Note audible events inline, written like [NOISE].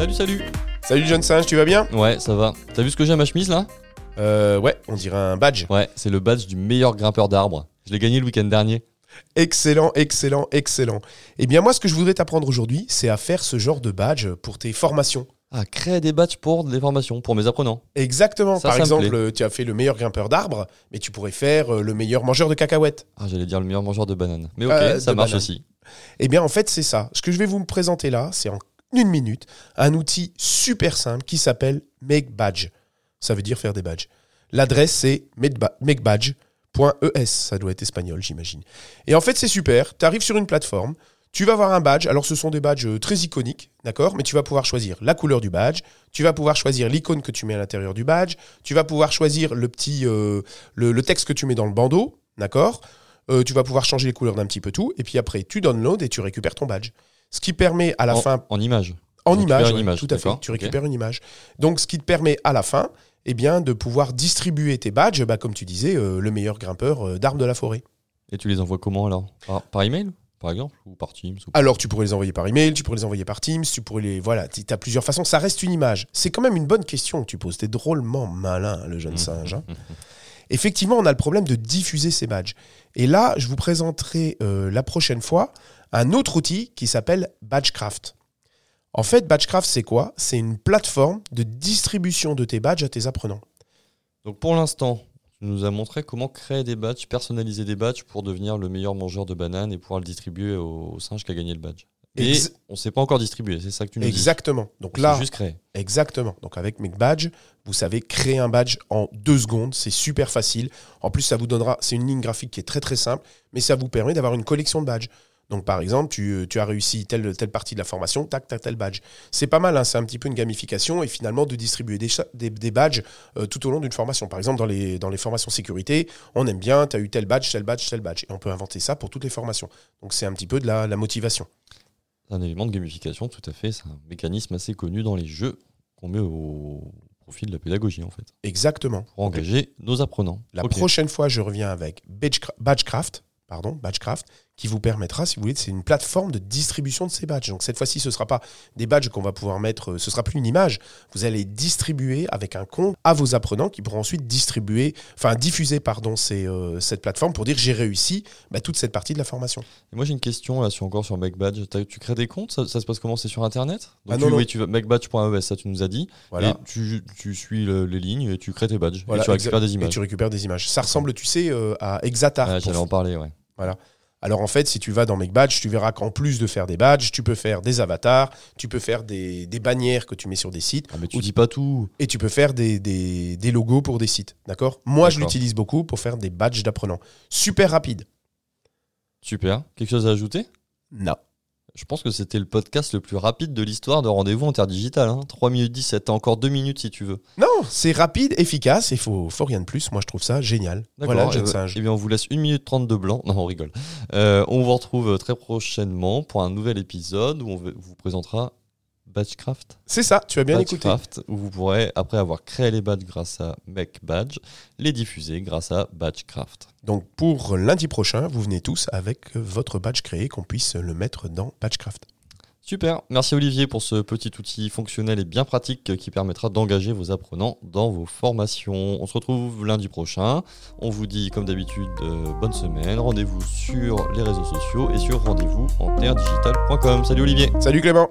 Salut, salut Salut jeune singe, tu vas bien? Ouais, ça va. T'as vu ce que j'ai à ma chemise là? Euh ouais, on dirait un badge. Ouais, c'est le badge du meilleur grimpeur d'arbres. Je l'ai gagné le week-end dernier. Excellent, excellent, excellent. Eh bien moi ce que je voudrais t'apprendre aujourd'hui, c'est à faire ce genre de badge pour tes formations. Ah, créer des badges pour des formations, pour mes apprenants. Exactement. Ça, Par ça me exemple, tu as fait le meilleur grimpeur d'arbres, mais tu pourrais faire euh, le meilleur mangeur de cacahuètes. Ah, j'allais dire le meilleur mangeur de bananes. Mais ok, Euh, ça de marche aussi. Eh bien en fait c'est ça. Ce que je vais vous présenter là, c'est en une minute, un outil super simple qui s'appelle Make Badge. Ça veut dire faire des badges. L'adresse c'est makeba- makebadge.es. Ça doit être espagnol, j'imagine. Et en fait, c'est super. Tu arrives sur une plateforme, tu vas avoir un badge. Alors, ce sont des badges euh, très iconiques, d'accord? Mais tu vas pouvoir choisir la couleur du badge, tu vas pouvoir choisir l'icône que tu mets à l'intérieur du badge, tu vas pouvoir choisir le petit euh, le, le texte que tu mets dans le bandeau, d'accord? Euh, Tu vas pouvoir changer les couleurs d'un petit peu tout, et puis après, tu downloads et tu récupères ton badge. Ce qui permet à la en, fin en image. en image, ouais, image, tout à fait. Tu récupères une image. Donc, ce qui te permet à la fin, eh bien, de pouvoir distribuer tes badges, bah, comme tu disais, euh, le meilleur grimpeur euh, d'arbres de la forêt. Et tu les envoies comment alors? Par, par email, par exemple Ou par Teams ou... Alors, tu pourrais les envoyer par email, tu pourrais les envoyer par Teams, tu pourrais les. Voilà, tu as plusieurs façons. Ça reste une image. C'est quand même une bonne question que tu poses. T'es drôlement malin, le jeune singe. hein. [LAUGHS] Effectivement, on a le problème de diffuser ces badges. Et là, je vous présenterai euh, la prochaine fois un autre outil qui s'appelle Badgecraft. En fait, Badgecraft, c'est quoi? C'est une plateforme de distribution de tes badges à tes apprenants. Donc pour l'instant, tu nous as montré comment créer des badges, personnaliser des badges pour devenir le meilleur mangeur de bananes et pouvoir le distribuer au, au singe qui a gagné le badge. Et Ex- on ne s'est pas encore distribué, c'est ça que tu nous Exactement. Donc là, juste créer. Exactement. Donc avec Make Badge, vous savez créer un badge en deux secondes. C'est super facile. En plus, ça vous donnera. C'est une ligne graphique qui est très très simple, mais ça vous permet d'avoir une collection de badges. Donc par exemple, tu, tu as réussi telle, telle partie de la formation, tac, tac, tel badge. C'est pas mal, hein, c'est un petit peu une gamification et finalement de distribuer des, cha- des, des badges euh, tout au long d'une formation. Par exemple, dans les, dans les formations sécurité, on aime bien, tu as eu tel badge, tel badge, tel badge. Et on peut inventer ça pour toutes les formations. Donc c'est un petit peu de la, la motivation. C'est un élément de gamification, tout à fait. C'est un mécanisme assez connu dans les jeux qu'on met au profit de la pédagogie, en fait, Exactement. pour engager nos apprenants. La prochaine fois, je reviens avec Badgecra- Badgecraft, pardon, Badgecraft, qui vous permettra, si vous voulez, c'est une plateforme de distribution de ces badges. Donc cette fois-ci, ce ne sera pas des badges qu'on va pouvoir mettre, euh, ce sera plus une image. Vous allez distribuer avec un compte à vos apprenants qui pourront ensuite distribuer, enfin diffuser, pardon, ces, euh, cette plateforme pour dire j'ai réussi bah, toute cette partie de la formation. Et moi, j'ai une question là, sur, encore sur MakeBadge. T'as- Tu crées des comptes? Ça, ça se passe comment? C'est sur Internet? Donc Ah, tu, non, non. Oui, tu vas makebadge.es, ça tu nous as dit. Voilà. Et tu, tu suis le- les lignes et tu crées tes badges. Voilà, et tu récupères des Et images. tu récupères des images. Ça ressemble, tu sais, euh, à Exatar. Ah, J'allais en parler, ouais. Alors en fait, si tu vas dans Make Badge, tu verras qu'en plus de faire des badges, tu peux faire des avatars, tu peux faire des, des bannières que tu mets sur des sites, Ah, mais tu dis pas tout. et tu peux faire des, des- des logos pour des sites. D'accord? Moi, je l'utilise beaucoup pour faire des badges d'apprenants. Super rapide. Super. Quelque chose à ajouter? Non. Je pense que c'était le podcast le plus rapide de l'histoire de Rendez-vous Interdigital. Hein. 3 minutes 17, t'as encore 2 minutes si tu veux. Non, c'est rapide, efficace, et faut, faut rien de plus. Moi, je trouve ça génial. D'accord. Voilà, eh jeune ben- singe. Eh bien, on vous laisse 1 minute 30 de blanc. Non, on rigole. Euh, on vous retrouve très prochainement pour un nouvel épisode où on vous présentera Badgecraft. C'est ça, tu as bien écouté. Badgecraft, où vous pourrez, après avoir créé les badges grâce à Make Badge, les diffuser grâce à Badgecraft. Donc, pour lundi prochain, vous venez tous avec votre badge créé, qu'on puisse le mettre dans Badgecraft. Super, merci Olivier pour ce petit outil fonctionnel et bien pratique qui permettra d'engager vos apprenants dans vos formations. On se retrouve lundi prochain. On vous dit comme d'habitude euh, bonne semaine. Rendez-vous sur les réseaux sociaux et sur rendez-vous en terredigital.com. Salut Olivier Salut Clément